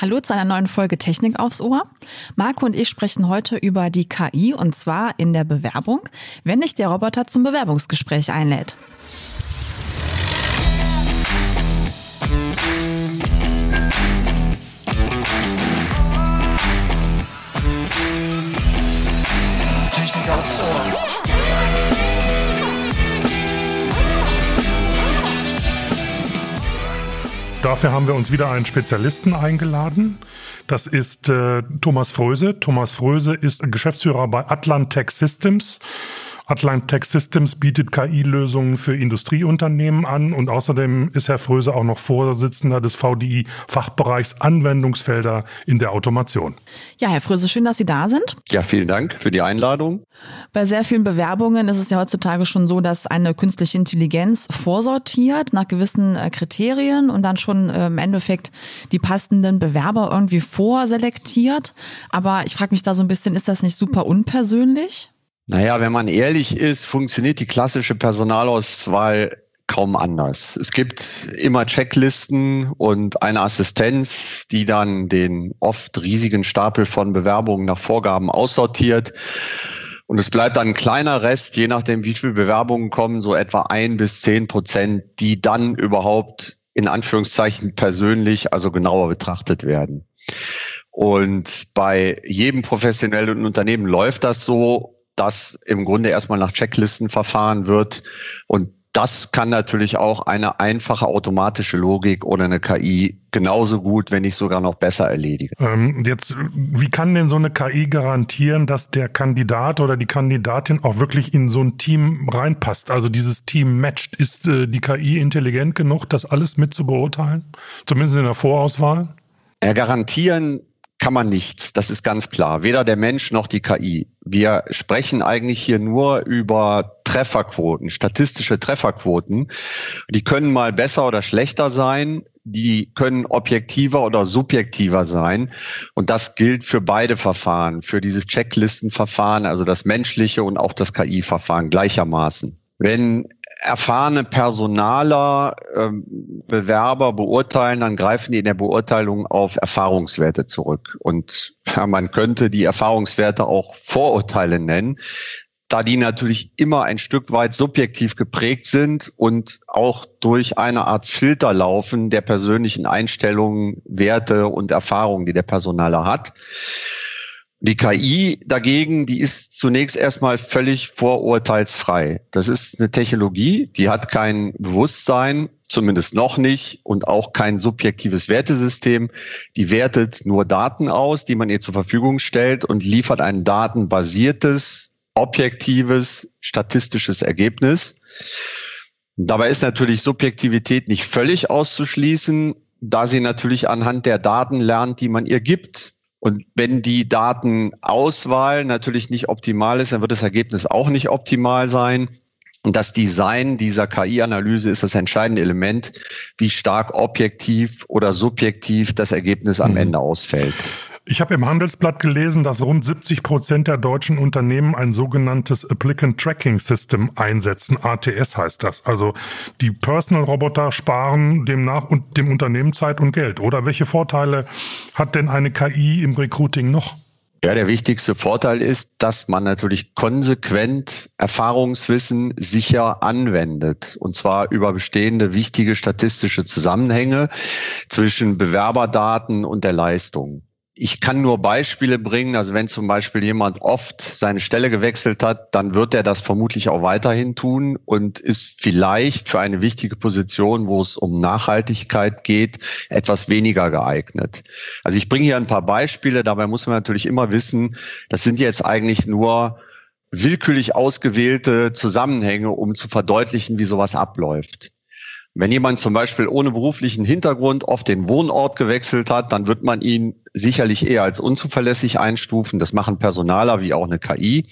Hallo zu einer neuen Folge Technik aufs Ohr. Marco und ich sprechen heute über die KI und zwar in der Bewerbung, wenn dich der Roboter zum Bewerbungsgespräch einlädt. Dafür haben wir uns wieder einen Spezialisten eingeladen. Das ist äh, Thomas Fröse. Thomas Fröse ist Geschäftsführer bei Atlantech Systems. Atlantech Systems bietet KI-Lösungen für Industrieunternehmen an und außerdem ist Herr Fröse auch noch Vorsitzender des VDI Fachbereichs Anwendungsfelder in der Automation. Ja, Herr Fröse, schön, dass Sie da sind. Ja, vielen Dank für die Einladung. Bei sehr vielen Bewerbungen ist es ja heutzutage schon so, dass eine künstliche Intelligenz vorsortiert nach gewissen äh, Kriterien und dann schon äh, im Endeffekt die passenden Bewerber irgendwie vorselektiert. Aber ich frage mich da so ein bisschen, ist das nicht super unpersönlich? Naja, wenn man ehrlich ist, funktioniert die klassische Personalauswahl kaum anders. Es gibt immer Checklisten und eine Assistenz, die dann den oft riesigen Stapel von Bewerbungen nach Vorgaben aussortiert. Und es bleibt dann ein kleiner Rest, je nachdem, wie viele Bewerbungen kommen, so etwa ein bis zehn Prozent, die dann überhaupt in Anführungszeichen persönlich, also genauer betrachtet werden. Und bei jedem professionellen Unternehmen läuft das so das im Grunde erstmal nach Checklisten verfahren wird. Und das kann natürlich auch eine einfache automatische Logik oder eine KI genauso gut, wenn nicht sogar noch besser erledigen. Ähm, jetzt, wie kann denn so eine KI garantieren, dass der Kandidat oder die Kandidatin auch wirklich in so ein Team reinpasst? Also dieses Team matcht. Ist äh, die KI intelligent genug, das alles mit zu beurteilen? Zumindest in der Vorauswahl? Ja, garantieren kann man nichts. Das ist ganz klar. Weder der Mensch noch die KI. Wir sprechen eigentlich hier nur über Trefferquoten, statistische Trefferquoten. Die können mal besser oder schlechter sein. Die können objektiver oder subjektiver sein. Und das gilt für beide Verfahren, für dieses Checklistenverfahren, also das menschliche und auch das KI-Verfahren gleichermaßen. Wenn erfahrene Personaler ähm, Bewerber beurteilen, dann greifen die in der Beurteilung auf Erfahrungswerte zurück. Und ja, man könnte die Erfahrungswerte auch Vorurteile nennen, da die natürlich immer ein Stück weit subjektiv geprägt sind und auch durch eine Art Filter laufen der persönlichen Einstellungen, Werte und Erfahrungen, die der Personaler hat. Die KI dagegen, die ist zunächst erstmal völlig vorurteilsfrei. Das ist eine Technologie, die hat kein Bewusstsein, zumindest noch nicht, und auch kein subjektives Wertesystem. Die wertet nur Daten aus, die man ihr zur Verfügung stellt und liefert ein datenbasiertes, objektives, statistisches Ergebnis. Dabei ist natürlich Subjektivität nicht völlig auszuschließen, da sie natürlich anhand der Daten lernt, die man ihr gibt. Und wenn die Datenauswahl natürlich nicht optimal ist, dann wird das Ergebnis auch nicht optimal sein. Und das Design dieser KI-Analyse ist das entscheidende Element, wie stark objektiv oder subjektiv das Ergebnis am mhm. Ende ausfällt. Ich habe im Handelsblatt gelesen, dass rund 70 Prozent der deutschen Unternehmen ein sogenanntes Applicant Tracking System einsetzen. ATS heißt das. Also die Personal Roboter sparen demnach und dem Unternehmen Zeit und Geld. Oder welche Vorteile hat denn eine KI im Recruiting noch? Ja, der wichtigste Vorteil ist, dass man natürlich konsequent Erfahrungswissen sicher anwendet. Und zwar über bestehende wichtige statistische Zusammenhänge zwischen Bewerberdaten und der Leistung ich kann nur Beispiele bringen. Also wenn zum Beispiel jemand oft seine Stelle gewechselt hat, dann wird er das vermutlich auch weiterhin tun und ist vielleicht für eine wichtige Position, wo es um Nachhaltigkeit geht, etwas weniger geeignet. Also ich bringe hier ein paar Beispiele. Dabei muss man natürlich immer wissen, das sind jetzt eigentlich nur willkürlich ausgewählte Zusammenhänge, um zu verdeutlichen, wie sowas abläuft. Wenn jemand zum Beispiel ohne beruflichen Hintergrund oft den Wohnort gewechselt hat, dann wird man ihn sicherlich eher als unzuverlässig einstufen. Das machen Personaler wie auch eine KI.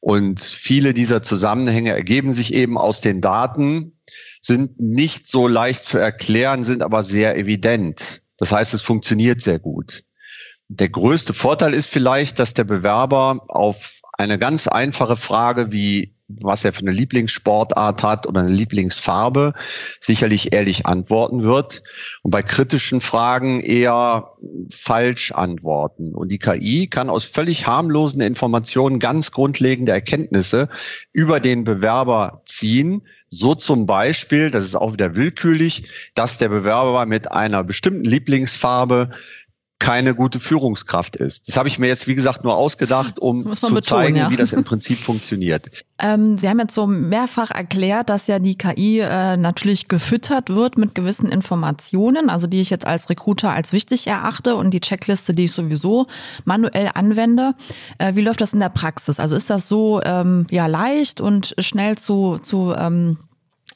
Und viele dieser Zusammenhänge ergeben sich eben aus den Daten, sind nicht so leicht zu erklären, sind aber sehr evident. Das heißt, es funktioniert sehr gut. Der größte Vorteil ist vielleicht, dass der Bewerber auf eine ganz einfache Frage wie was er für eine Lieblingssportart hat oder eine Lieblingsfarbe, sicherlich ehrlich antworten wird und bei kritischen Fragen eher falsch antworten. Und die KI kann aus völlig harmlosen Informationen ganz grundlegende Erkenntnisse über den Bewerber ziehen, so zum Beispiel, das ist auch wieder willkürlich, dass der Bewerber mit einer bestimmten Lieblingsfarbe keine gute Führungskraft ist. Das habe ich mir jetzt, wie gesagt, nur ausgedacht, um zu betonen, zeigen, ja. wie das im Prinzip funktioniert. Ähm, Sie haben jetzt so mehrfach erklärt, dass ja die KI äh, natürlich gefüttert wird mit gewissen Informationen, also die ich jetzt als Recruiter als wichtig erachte und die Checkliste, die ich sowieso manuell anwende. Äh, wie läuft das in der Praxis? Also ist das so ähm, ja leicht und schnell zu, zu ähm,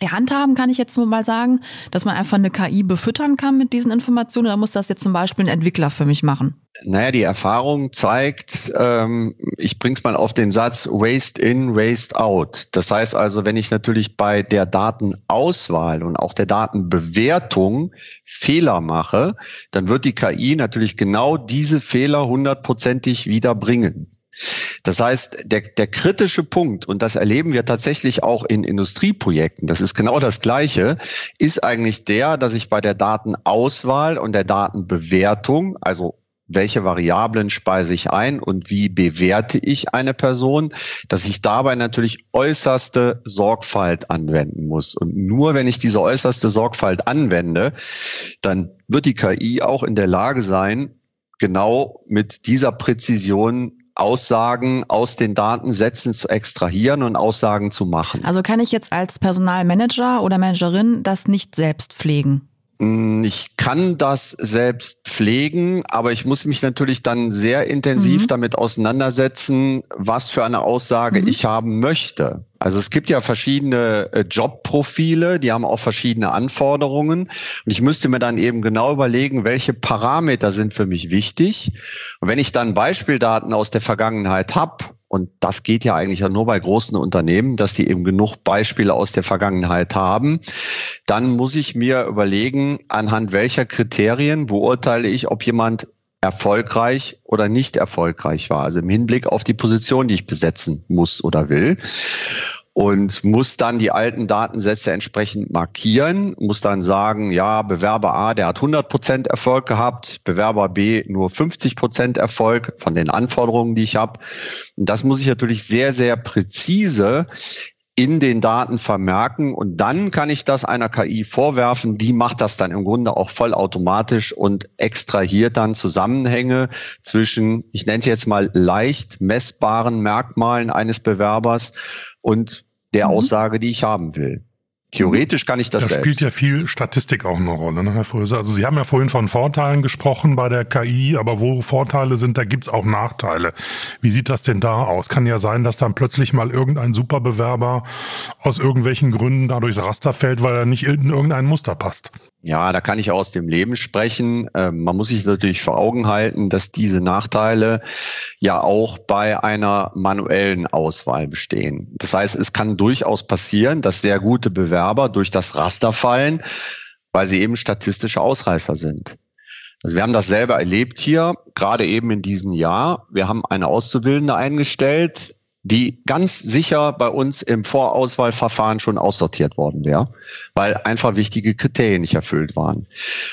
handhaben, kann ich jetzt nur mal sagen, dass man einfach eine KI befüttern kann mit diesen Informationen oder muss das jetzt zum Beispiel ein Entwickler für mich machen? Naja, die Erfahrung zeigt, ähm, ich bring's mal auf den Satz Waste in, Waste out. Das heißt also, wenn ich natürlich bei der Datenauswahl und auch der Datenbewertung Fehler mache, dann wird die KI natürlich genau diese Fehler hundertprozentig wieder bringen. Das heißt, der, der kritische Punkt, und das erleben wir tatsächlich auch in Industrieprojekten, das ist genau das Gleiche, ist eigentlich der, dass ich bei der Datenauswahl und der Datenbewertung, also welche Variablen speise ich ein und wie bewerte ich eine Person, dass ich dabei natürlich äußerste Sorgfalt anwenden muss. Und nur wenn ich diese äußerste Sorgfalt anwende, dann wird die KI auch in der Lage sein, genau mit dieser Präzision Aussagen aus den Datensätzen zu extrahieren und Aussagen zu machen. Also kann ich jetzt als Personalmanager oder Managerin das nicht selbst pflegen? Hm, ich kann das selbst pflegen, aber ich muss mich natürlich dann sehr intensiv mhm. damit auseinandersetzen, was für eine Aussage mhm. ich haben möchte. Also es gibt ja verschiedene äh, Jobprofile, die haben auch verschiedene Anforderungen. Und ich müsste mir dann eben genau überlegen, welche Parameter sind für mich wichtig. Und wenn ich dann Beispieldaten aus der Vergangenheit habe, und das geht ja eigentlich ja nur bei großen Unternehmen, dass die eben genug Beispiele aus der Vergangenheit haben. Dann muss ich mir überlegen, anhand welcher Kriterien beurteile ich, ob jemand erfolgreich oder nicht erfolgreich war. Also im Hinblick auf die Position, die ich besetzen muss oder will und muss dann die alten Datensätze entsprechend markieren, muss dann sagen, ja, Bewerber A, der hat 100 Prozent Erfolg gehabt, Bewerber B nur 50 Prozent Erfolg von den Anforderungen, die ich habe. Und das muss ich natürlich sehr, sehr präzise in den Daten vermerken und dann kann ich das einer KI vorwerfen, die macht das dann im Grunde auch vollautomatisch und extrahiert dann Zusammenhänge zwischen, ich nenne es jetzt mal leicht messbaren Merkmalen eines Bewerbers und der mhm. Aussage, die ich haben will. Theoretisch kann ich das Da selbst. spielt ja viel Statistik auch eine Rolle, ne, Herr Fröse. Also Sie haben ja vorhin von Vorteilen gesprochen bei der KI, aber wo Vorteile sind, da gibt's auch Nachteile. Wie sieht das denn da aus? Kann ja sein, dass dann plötzlich mal irgendein Superbewerber aus irgendwelchen Gründen da durchs Raster fällt, weil er nicht in irgendein Muster passt. Ja, da kann ich aus dem Leben sprechen. Ähm, man muss sich natürlich vor Augen halten, dass diese Nachteile ja auch bei einer manuellen Auswahl bestehen. Das heißt, es kann durchaus passieren, dass sehr gute Bewerber durch das Raster fallen, weil sie eben statistische Ausreißer sind. Also wir haben das selber erlebt hier, gerade eben in diesem Jahr. Wir haben eine Auszubildende eingestellt, die ganz sicher bei uns im Vorauswahlverfahren schon aussortiert worden wäre, weil einfach wichtige Kriterien nicht erfüllt waren.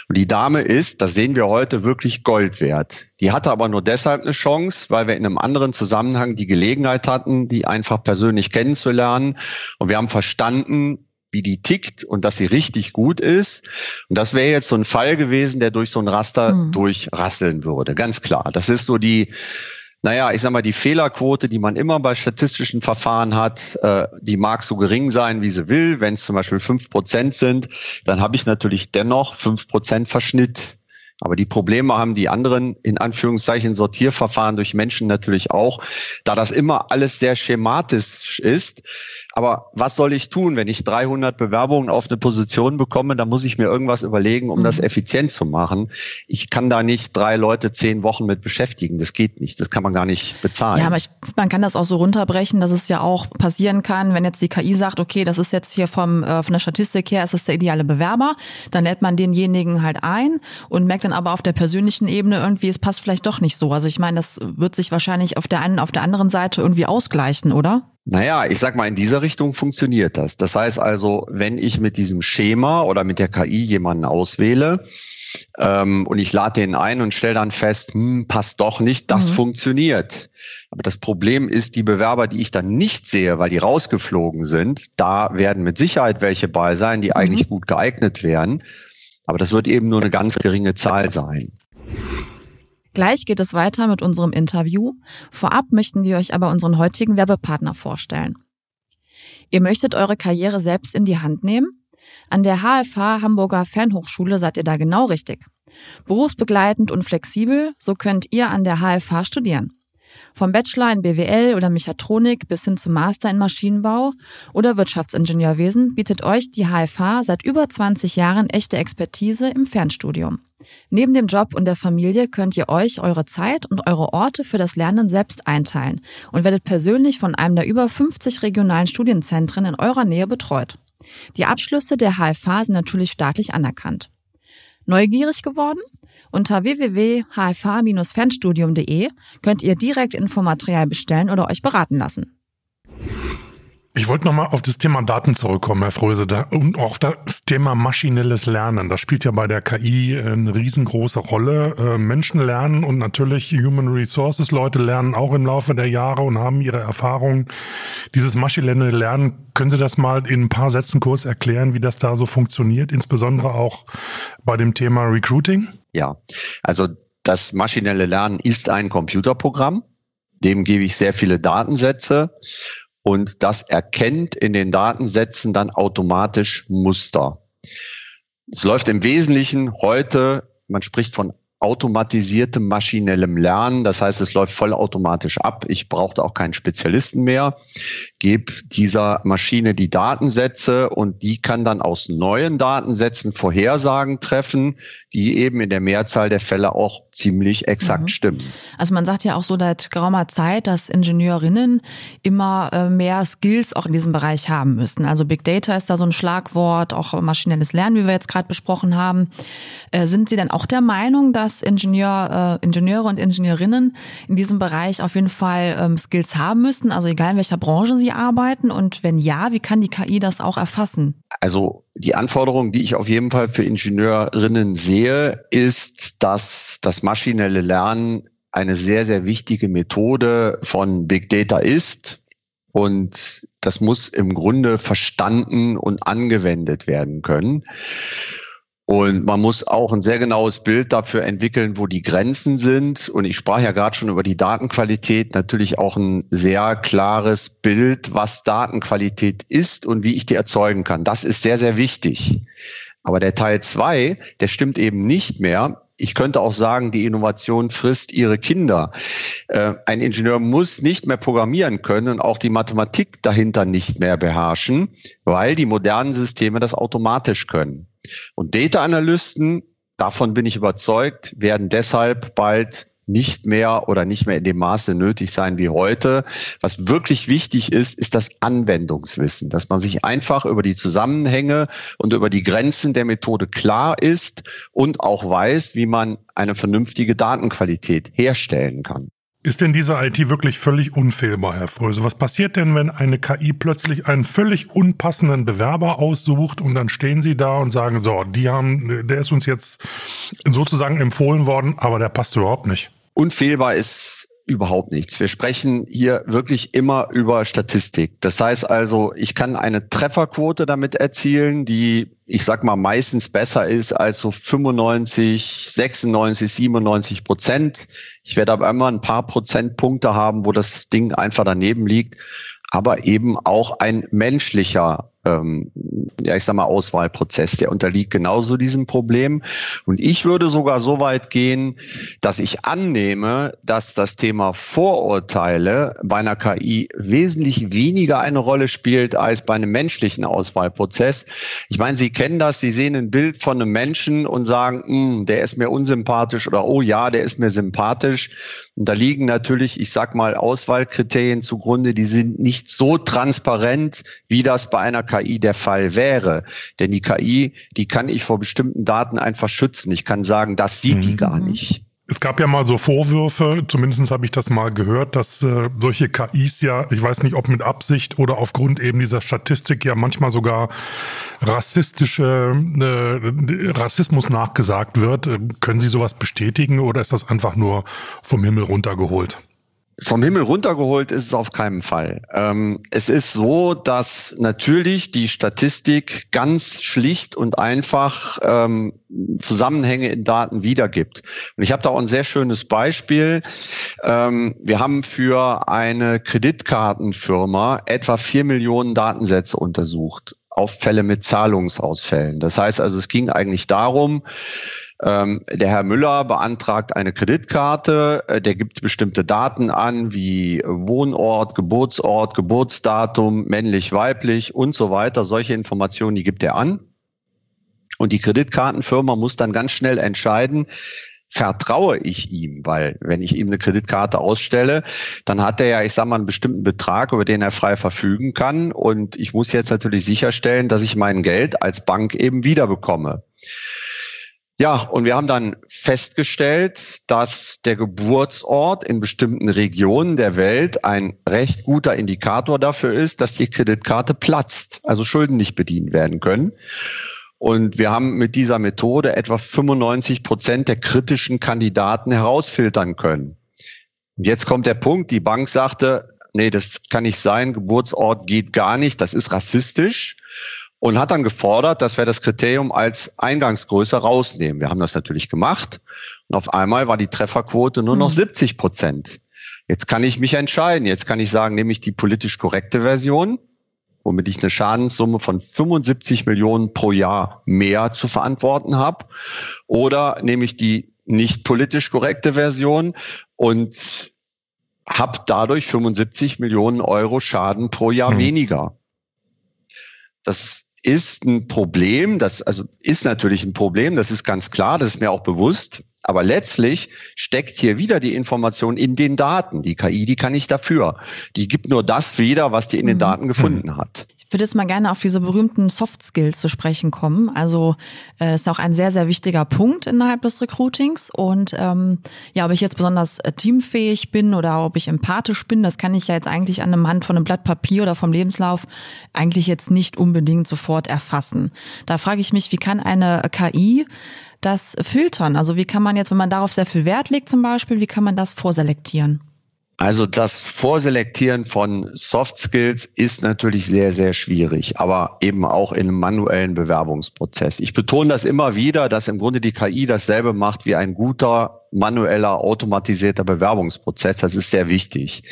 Und die Dame ist, das sehen wir heute, wirklich Gold wert. Die hatte aber nur deshalb eine Chance, weil wir in einem anderen Zusammenhang die Gelegenheit hatten, die einfach persönlich kennenzulernen. Und wir haben verstanden, wie die tickt und dass sie richtig gut ist. Und das wäre jetzt so ein Fall gewesen, der durch so ein Raster mhm. durchrasseln würde. Ganz klar. Das ist so die naja, ich sag mal, die Fehlerquote, die man immer bei statistischen Verfahren hat, äh, die mag so gering sein, wie sie will. Wenn es zum Beispiel fünf Prozent sind, dann habe ich natürlich dennoch fünf Prozent Verschnitt. Aber die Probleme haben die anderen, in Anführungszeichen, Sortierverfahren durch Menschen natürlich auch, da das immer alles sehr schematisch ist, aber was soll ich tun, wenn ich 300 Bewerbungen auf eine Position bekomme? Da muss ich mir irgendwas überlegen, um mhm. das effizient zu machen. Ich kann da nicht drei Leute zehn Wochen mit beschäftigen. Das geht nicht. Das kann man gar nicht bezahlen. Ja, aber ich, man kann das auch so runterbrechen, dass es ja auch passieren kann, wenn jetzt die KI sagt, okay, das ist jetzt hier vom, äh, von der Statistik her, ist das der ideale Bewerber. Dann lädt man denjenigen halt ein und merkt dann aber auf der persönlichen Ebene irgendwie, es passt vielleicht doch nicht so. Also ich meine, das wird sich wahrscheinlich auf der einen, auf der anderen Seite irgendwie ausgleichen, oder? Naja, ich sag mal, in dieser Richtung funktioniert das. Das heißt also, wenn ich mit diesem Schema oder mit der KI jemanden auswähle, ähm, und ich lade den ein und stelle dann fest, hm, passt doch nicht, das mhm. funktioniert. Aber das Problem ist, die Bewerber, die ich dann nicht sehe, weil die rausgeflogen sind, da werden mit Sicherheit welche bei sein, die mhm. eigentlich gut geeignet wären. Aber das wird eben nur eine ganz geringe Zahl sein. Gleich geht es weiter mit unserem Interview. Vorab möchten wir euch aber unseren heutigen Werbepartner vorstellen. Ihr möchtet eure Karriere selbst in die Hand nehmen? An der HFH Hamburger Fernhochschule seid ihr da genau richtig. Berufsbegleitend und flexibel, so könnt ihr an der HFH studieren. Vom Bachelor in BWL oder Mechatronik bis hin zum Master in Maschinenbau oder Wirtschaftsingenieurwesen bietet euch die HFH seit über 20 Jahren echte Expertise im Fernstudium. Neben dem Job und der Familie könnt ihr euch eure Zeit und eure Orte für das Lernen selbst einteilen und werdet persönlich von einem der über 50 regionalen Studienzentren in eurer Nähe betreut. Die Abschlüsse der HFH sind natürlich staatlich anerkannt. Neugierig geworden? Unter www.hfh-fernstudium.de könnt ihr direkt Infomaterial bestellen oder euch beraten lassen. Ich wollte nochmal auf das Thema Daten zurückkommen, Herr Fröse, da, und auch das Thema maschinelles Lernen. Das spielt ja bei der KI eine riesengroße Rolle. Äh, Menschen lernen und natürlich Human Resources Leute lernen auch im Laufe der Jahre und haben ihre Erfahrungen. Dieses maschinelle Lernen, können Sie das mal in ein paar Sätzen kurz erklären, wie das da so funktioniert, insbesondere auch bei dem Thema Recruiting? Ja, also das maschinelle Lernen ist ein Computerprogramm. Dem gebe ich sehr viele Datensätze und das erkennt in den Datensätzen dann automatisch Muster. Es läuft im Wesentlichen heute, man spricht von automatisiertem maschinellem Lernen. Das heißt, es läuft vollautomatisch ab. Ich brauchte auch keinen Spezialisten mehr. Gebe dieser Maschine die Datensätze und die kann dann aus neuen Datensätzen Vorhersagen treffen, die eben in der Mehrzahl der Fälle auch ziemlich exakt mhm. stimmen. Also man sagt ja auch so seit geraumer Zeit, dass Ingenieurinnen immer äh, mehr Skills auch in diesem Bereich haben müssen. Also Big Data ist da so ein Schlagwort, auch maschinelles Lernen, wie wir jetzt gerade besprochen haben. Äh, sind Sie denn auch der Meinung, dass Ingenieur, äh, Ingenieure und Ingenieurinnen in diesem Bereich auf jeden Fall ähm, Skills haben müssten? Also egal in welcher Branche sie arbeiten und wenn ja, wie kann die KI das auch erfassen? Also die Anforderung, die ich auf jeden Fall für Ingenieurinnen sehe, ist, dass das maschinelle Lernen eine sehr, sehr wichtige Methode von Big Data ist. Und das muss im Grunde verstanden und angewendet werden können. Und man muss auch ein sehr genaues Bild dafür entwickeln, wo die Grenzen sind. Und ich sprach ja gerade schon über die Datenqualität, natürlich auch ein sehr klares Bild, was Datenqualität ist und wie ich die erzeugen kann. Das ist sehr, sehr wichtig. Aber der Teil zwei, der stimmt eben nicht mehr. Ich könnte auch sagen, die Innovation frisst ihre Kinder. Äh, ein Ingenieur muss nicht mehr programmieren können und auch die Mathematik dahinter nicht mehr beherrschen, weil die modernen Systeme das automatisch können. Und Data Analysten, davon bin ich überzeugt, werden deshalb bald nicht mehr oder nicht mehr in dem Maße nötig sein wie heute. Was wirklich wichtig ist, ist das Anwendungswissen, dass man sich einfach über die Zusammenhänge und über die Grenzen der Methode klar ist und auch weiß, wie man eine vernünftige Datenqualität herstellen kann. Ist denn diese IT wirklich völlig unfehlbar, Herr Fröse? Was passiert denn, wenn eine KI plötzlich einen völlig unpassenden Bewerber aussucht und dann stehen Sie da und sagen, so, die haben, der ist uns jetzt sozusagen empfohlen worden, aber der passt überhaupt nicht? Unfehlbar ist überhaupt nichts. Wir sprechen hier wirklich immer über Statistik. Das heißt also, ich kann eine Trefferquote damit erzielen, die, ich sag mal, meistens besser ist als so 95, 96, 97 Prozent. Ich werde aber immer ein paar Prozentpunkte haben, wo das Ding einfach daneben liegt aber eben auch ein menschlicher ähm, ja, ich sag mal, Auswahlprozess, der unterliegt genauso diesem Problem. Und ich würde sogar so weit gehen, dass ich annehme, dass das Thema Vorurteile bei einer KI wesentlich weniger eine Rolle spielt als bei einem menschlichen Auswahlprozess. Ich meine, Sie kennen das, Sie sehen ein Bild von einem Menschen und sagen, hm, der ist mir unsympathisch oder oh ja, der ist mir sympathisch. Und da liegen natürlich, ich sag mal, Auswahlkriterien zugrunde, die sind nicht so transparent, wie das bei einer KI der Fall wäre. Denn die KI, die kann ich vor bestimmten Daten einfach schützen. Ich kann sagen, das sieht mhm. die gar nicht. Es gab ja mal so Vorwürfe, zumindest habe ich das mal gehört, dass äh, solche KIs ja, ich weiß nicht, ob mit Absicht oder aufgrund eben dieser Statistik ja manchmal sogar rassistische äh, Rassismus nachgesagt wird. Äh, können Sie sowas bestätigen oder ist das einfach nur vom Himmel runtergeholt? Vom Himmel runtergeholt ist es auf keinen Fall. Ähm, es ist so, dass natürlich die Statistik ganz schlicht und einfach ähm, Zusammenhänge in Daten wiedergibt. Und ich habe da auch ein sehr schönes Beispiel. Ähm, wir haben für eine Kreditkartenfirma etwa vier Millionen Datensätze untersucht auf Fälle mit Zahlungsausfällen. Das heißt also, es ging eigentlich darum, ähm, der Herr Müller beantragt eine Kreditkarte, äh, der gibt bestimmte Daten an, wie Wohnort, Geburtsort, Geburtsdatum, männlich, weiblich und so weiter. Solche Informationen, die gibt er an. Und die Kreditkartenfirma muss dann ganz schnell entscheiden, vertraue ich ihm, weil wenn ich ihm eine Kreditkarte ausstelle, dann hat er ja, ich sage mal, einen bestimmten Betrag, über den er frei verfügen kann. Und ich muss jetzt natürlich sicherstellen, dass ich mein Geld als Bank eben wiederbekomme. Ja, und wir haben dann festgestellt, dass der Geburtsort in bestimmten Regionen der Welt ein recht guter Indikator dafür ist, dass die Kreditkarte platzt, also Schulden nicht bedient werden können. Und wir haben mit dieser Methode etwa 95 Prozent der kritischen Kandidaten herausfiltern können. Und jetzt kommt der Punkt, die Bank sagte, nee, das kann nicht sein, Geburtsort geht gar nicht, das ist rassistisch und hat dann gefordert, dass wir das Kriterium als Eingangsgröße rausnehmen. Wir haben das natürlich gemacht und auf einmal war die Trefferquote nur noch 70 mhm. Prozent. Jetzt kann ich mich entscheiden. Jetzt kann ich sagen, nehme ich die politisch korrekte Version, womit ich eine Schadenssumme von 75 Millionen pro Jahr mehr zu verantworten habe, oder nehme ich die nicht politisch korrekte Version und habe dadurch 75 Millionen Euro Schaden pro Jahr mhm. weniger. Das ist ein Problem, das also ist natürlich ein Problem, das ist ganz klar, das ist mir auch bewusst. Aber letztlich steckt hier wieder die Information in den Daten. Die KI, die kann nicht dafür. Die gibt nur das wieder, was die in den mhm. Daten gefunden hat. Würde jetzt mal gerne auf diese berühmten Soft Skills zu sprechen kommen. Also äh, ist auch ein sehr, sehr wichtiger Punkt innerhalb des Recruitings. Und ähm, ja, ob ich jetzt besonders äh, teamfähig bin oder ob ich empathisch bin, das kann ich ja jetzt eigentlich an einem Hand von einem Blatt Papier oder vom Lebenslauf eigentlich jetzt nicht unbedingt sofort erfassen. Da frage ich mich, wie kann eine KI das filtern? Also wie kann man jetzt, wenn man darauf sehr viel Wert legt zum Beispiel, wie kann man das vorselektieren? Also das Vorselektieren von Soft Skills ist natürlich sehr, sehr schwierig, aber eben auch in einem manuellen Bewerbungsprozess. Ich betone das immer wieder, dass im Grunde die KI dasselbe macht wie ein guter manueller, automatisierter Bewerbungsprozess. Das ist sehr wichtig.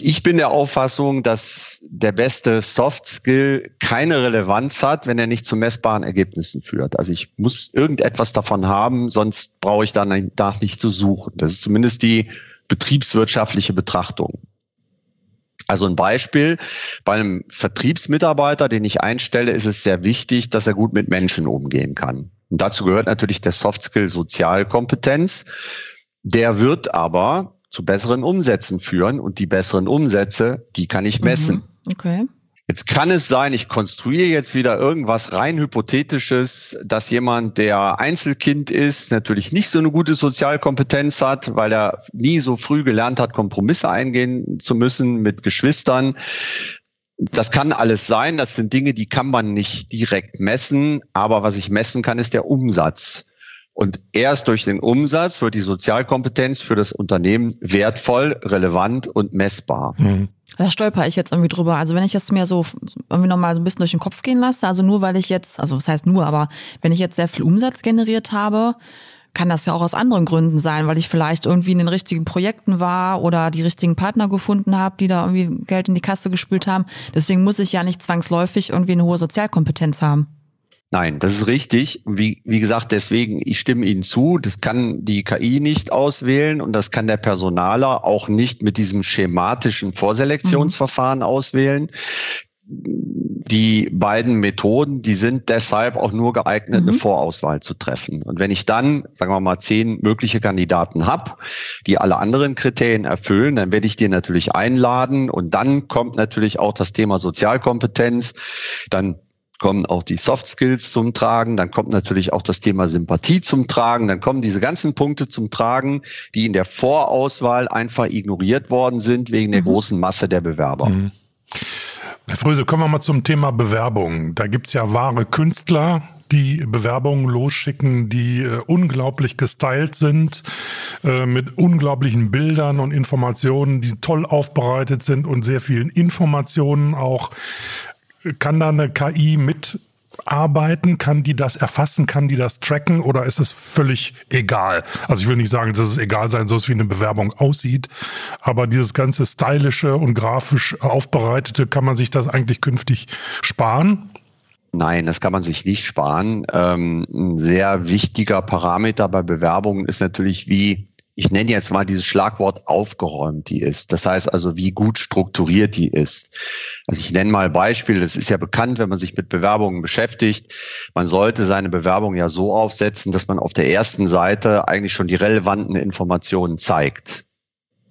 Ich bin der Auffassung, dass der beste Soft Skill keine Relevanz hat, wenn er nicht zu messbaren Ergebnissen führt. Also ich muss irgendetwas davon haben, sonst brauche ich danach nicht zu suchen. Das ist zumindest die betriebswirtschaftliche Betrachtung. Also ein Beispiel, bei einem Vertriebsmitarbeiter, den ich einstelle, ist es sehr wichtig, dass er gut mit Menschen umgehen kann. Und dazu gehört natürlich der Soft Skill Sozialkompetenz. Der wird aber zu besseren Umsätzen führen und die besseren Umsätze, die kann ich messen. Mhm. Okay. Jetzt kann es sein, ich konstruiere jetzt wieder irgendwas rein hypothetisches, dass jemand, der Einzelkind ist, natürlich nicht so eine gute Sozialkompetenz hat, weil er nie so früh gelernt hat, Kompromisse eingehen zu müssen mit Geschwistern. Das kann alles sein. Das sind Dinge, die kann man nicht direkt messen. Aber was ich messen kann, ist der Umsatz. Und erst durch den Umsatz wird die Sozialkompetenz für das Unternehmen wertvoll, relevant und messbar. Mhm. Da stolper ich jetzt irgendwie drüber. Also wenn ich das mir so irgendwie nochmal so ein bisschen durch den Kopf gehen lasse, also nur weil ich jetzt, also was heißt nur, aber wenn ich jetzt sehr viel Umsatz generiert habe, kann das ja auch aus anderen Gründen sein, weil ich vielleicht irgendwie in den richtigen Projekten war oder die richtigen Partner gefunden habe, die da irgendwie Geld in die Kasse gespült haben. Deswegen muss ich ja nicht zwangsläufig irgendwie eine hohe Sozialkompetenz haben. Nein, das ist richtig. Wie, wie gesagt, deswegen, ich stimme Ihnen zu, das kann die KI nicht auswählen und das kann der Personaler auch nicht mit diesem schematischen Vorselektionsverfahren mhm. auswählen. Die beiden Methoden, die sind deshalb auch nur geeignet, mhm. eine Vorauswahl zu treffen. Und wenn ich dann, sagen wir mal, zehn mögliche Kandidaten habe, die alle anderen Kriterien erfüllen, dann werde ich die natürlich einladen und dann kommt natürlich auch das Thema Sozialkompetenz. Dann kommen auch die Soft Skills zum Tragen, dann kommt natürlich auch das Thema Sympathie zum Tragen, dann kommen diese ganzen Punkte zum Tragen, die in der Vorauswahl einfach ignoriert worden sind wegen der mhm. großen Masse der Bewerber. Mhm. Herr Fröse, kommen wir mal zum Thema Bewerbung. Da gibt's ja wahre Künstler, die Bewerbungen losschicken, die äh, unglaublich gestylt sind, äh, mit unglaublichen Bildern und Informationen, die toll aufbereitet sind und sehr vielen Informationen auch. Kann da eine KI mit arbeiten? Kann die das erfassen? Kann die das tracken? Oder ist es völlig egal? Also ich will nicht sagen, dass es egal sein soll, wie eine Bewerbung aussieht. Aber dieses ganze stylische und grafisch aufbereitete, kann man sich das eigentlich künftig sparen? Nein, das kann man sich nicht sparen. Ähm, ein sehr wichtiger Parameter bei Bewerbungen ist natürlich, wie ich nenne jetzt mal dieses Schlagwort aufgeräumt die ist. Das heißt also, wie gut strukturiert die ist. Also ich nenne mal Beispiel, das ist ja bekannt, wenn man sich mit Bewerbungen beschäftigt. Man sollte seine Bewerbung ja so aufsetzen, dass man auf der ersten Seite eigentlich schon die relevanten Informationen zeigt.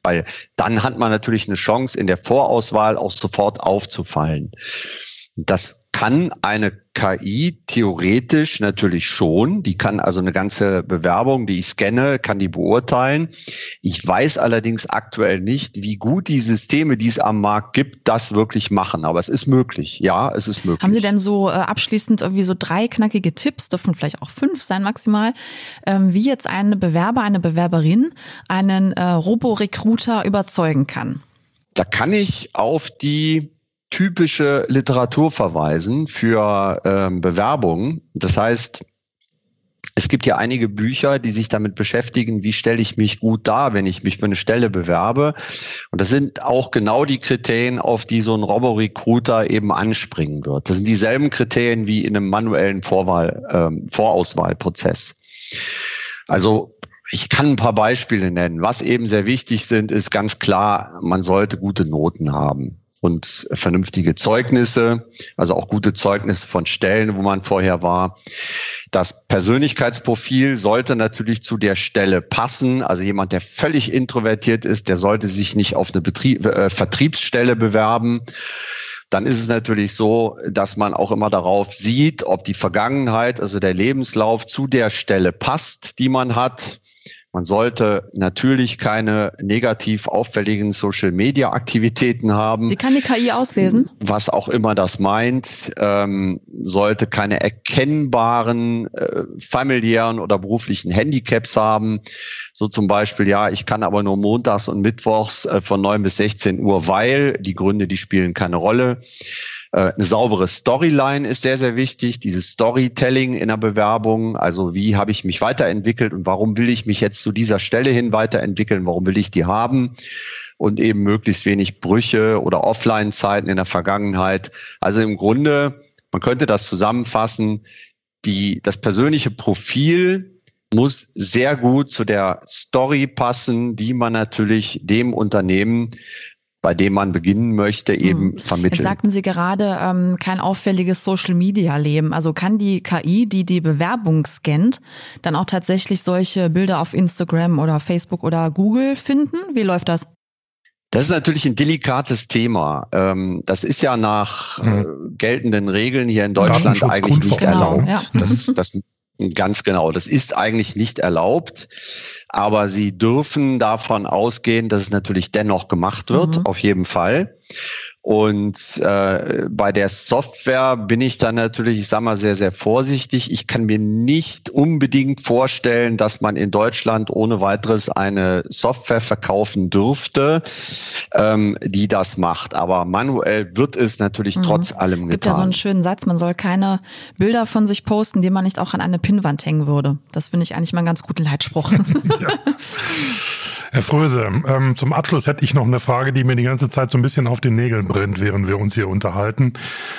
Weil dann hat man natürlich eine Chance, in der Vorauswahl auch sofort aufzufallen. Das kann eine KI theoretisch natürlich schon. Die kann also eine ganze Bewerbung, die ich scanne, kann die beurteilen. Ich weiß allerdings aktuell nicht, wie gut die Systeme, die es am Markt gibt, das wirklich machen. Aber es ist möglich. Ja, es ist möglich. Haben Sie denn so äh, abschließend irgendwie so drei knackige Tipps, dürfen vielleicht auch fünf sein maximal, ähm, wie jetzt ein Bewerber, eine Bewerberin einen äh, Robo-Recruiter überzeugen kann? Da kann ich auf die typische Literatur verweisen für ähm, Bewerbungen. Das heißt, es gibt ja einige Bücher, die sich damit beschäftigen, wie stelle ich mich gut dar, wenn ich mich für eine Stelle bewerbe. Und das sind auch genau die Kriterien, auf die so ein Robo-Recruiter eben anspringen wird. Das sind dieselben Kriterien wie in einem manuellen Vorwahl, ähm, Vorauswahlprozess. Also ich kann ein paar Beispiele nennen. Was eben sehr wichtig sind, ist ganz klar, man sollte gute Noten haben und vernünftige Zeugnisse, also auch gute Zeugnisse von Stellen, wo man vorher war. Das Persönlichkeitsprofil sollte natürlich zu der Stelle passen. Also jemand, der völlig introvertiert ist, der sollte sich nicht auf eine Betrieb, äh, Vertriebsstelle bewerben. Dann ist es natürlich so, dass man auch immer darauf sieht, ob die Vergangenheit, also der Lebenslauf zu der Stelle passt, die man hat. Man sollte natürlich keine negativ auffälligen Social-Media-Aktivitäten haben. Die kann die KI auslesen. Was auch immer das meint, ähm, sollte keine erkennbaren äh, familiären oder beruflichen Handicaps haben. So zum Beispiel, ja, ich kann aber nur montags und mittwochs äh, von neun bis 16 Uhr, weil die Gründe, die spielen keine Rolle. Äh, eine saubere Storyline ist sehr, sehr wichtig. Dieses Storytelling in der Bewerbung. Also wie habe ich mich weiterentwickelt und warum will ich mich jetzt zu dieser Stelle hin weiterentwickeln? Warum will ich die haben? Und eben möglichst wenig Brüche oder Offline-Zeiten in der Vergangenheit. Also im Grunde, man könnte das zusammenfassen. Die, das persönliche Profil muss sehr gut zu der Story passen, die man natürlich dem Unternehmen bei dem man beginnen möchte, eben hm. vermitteln. Jetzt sagten Sie gerade, ähm, kein auffälliges Social-Media-Leben. Also kann die KI, die die Bewerbung scannt, dann auch tatsächlich solche Bilder auf Instagram oder Facebook oder Google finden? Wie läuft das? Das ist natürlich ein delikates Thema. Ähm, das ist ja nach mhm. geltenden Regeln hier in Deutschland eigentlich nicht genau, erlaubt. Ja. Das, das Ganz genau. Das ist eigentlich nicht erlaubt, aber Sie dürfen davon ausgehen, dass es natürlich dennoch gemacht wird, mhm. auf jeden Fall. Und äh, bei der Software bin ich dann natürlich, ich sage mal, sehr, sehr vorsichtig. Ich kann mir nicht unbedingt vorstellen, dass man in Deutschland ohne weiteres eine Software verkaufen dürfte, ähm, die das macht. Aber manuell wird es natürlich mhm. trotz allem getan. Gibt ja so einen schönen Satz, man soll keine Bilder von sich posten, die man nicht auch an eine Pinnwand hängen würde. Das finde ich eigentlich mal einen ganz guten Leitspruch. ja. Herr Fröse, ähm, zum Abschluss hätte ich noch eine Frage, die mir die ganze Zeit so ein bisschen auf den Nägeln brennt, während wir uns hier unterhalten.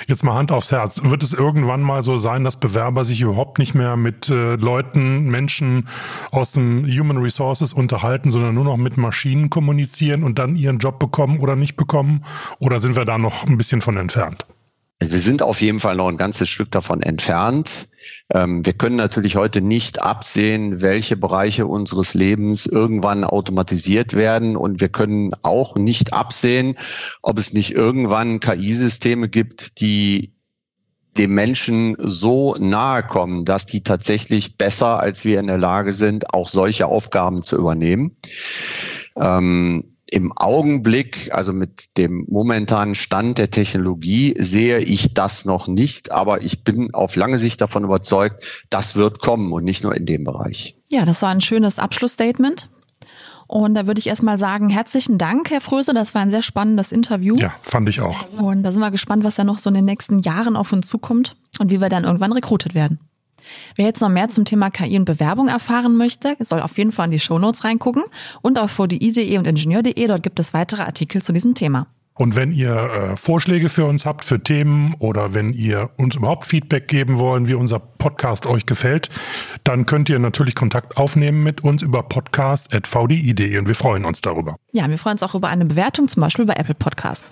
Jetzt mal Hand aufs Herz. Wird es irgendwann mal so sein, dass Bewerber sich überhaupt nicht mehr mit äh, Leuten, Menschen aus den Human Resources unterhalten, sondern nur noch mit Maschinen kommunizieren und dann ihren Job bekommen oder nicht bekommen? Oder sind wir da noch ein bisschen von entfernt? Wir sind auf jeden Fall noch ein ganzes Stück davon entfernt. Ähm, wir können natürlich heute nicht absehen, welche Bereiche unseres Lebens irgendwann automatisiert werden. Und wir können auch nicht absehen, ob es nicht irgendwann KI-Systeme gibt, die dem Menschen so nahe kommen, dass die tatsächlich besser als wir in der Lage sind, auch solche Aufgaben zu übernehmen. Ähm, im Augenblick, also mit dem momentanen Stand der Technologie, sehe ich das noch nicht, aber ich bin auf lange Sicht davon überzeugt, das wird kommen und nicht nur in dem Bereich. Ja, das war ein schönes Abschlussstatement. Und da würde ich erstmal sagen, herzlichen Dank, Herr Fröse. Das war ein sehr spannendes Interview. Ja, fand ich auch. Und da sind wir gespannt, was da noch so in den nächsten Jahren auf uns zukommt und wie wir dann irgendwann rekrutiert werden. Wer jetzt noch mehr zum Thema KI und Bewerbung erfahren möchte, soll auf jeden Fall in die Shownotes reingucken und auf vdi.de und ingenieur.de. Dort gibt es weitere Artikel zu diesem Thema. Und wenn ihr äh, Vorschläge für uns habt, für Themen oder wenn ihr uns überhaupt Feedback geben wollen, wie unser Podcast euch gefällt, dann könnt ihr natürlich Kontakt aufnehmen mit uns über podcast.vdi.de und wir freuen uns darüber. Ja, wir freuen uns auch über eine Bewertung, zum Beispiel bei Apple Podcast.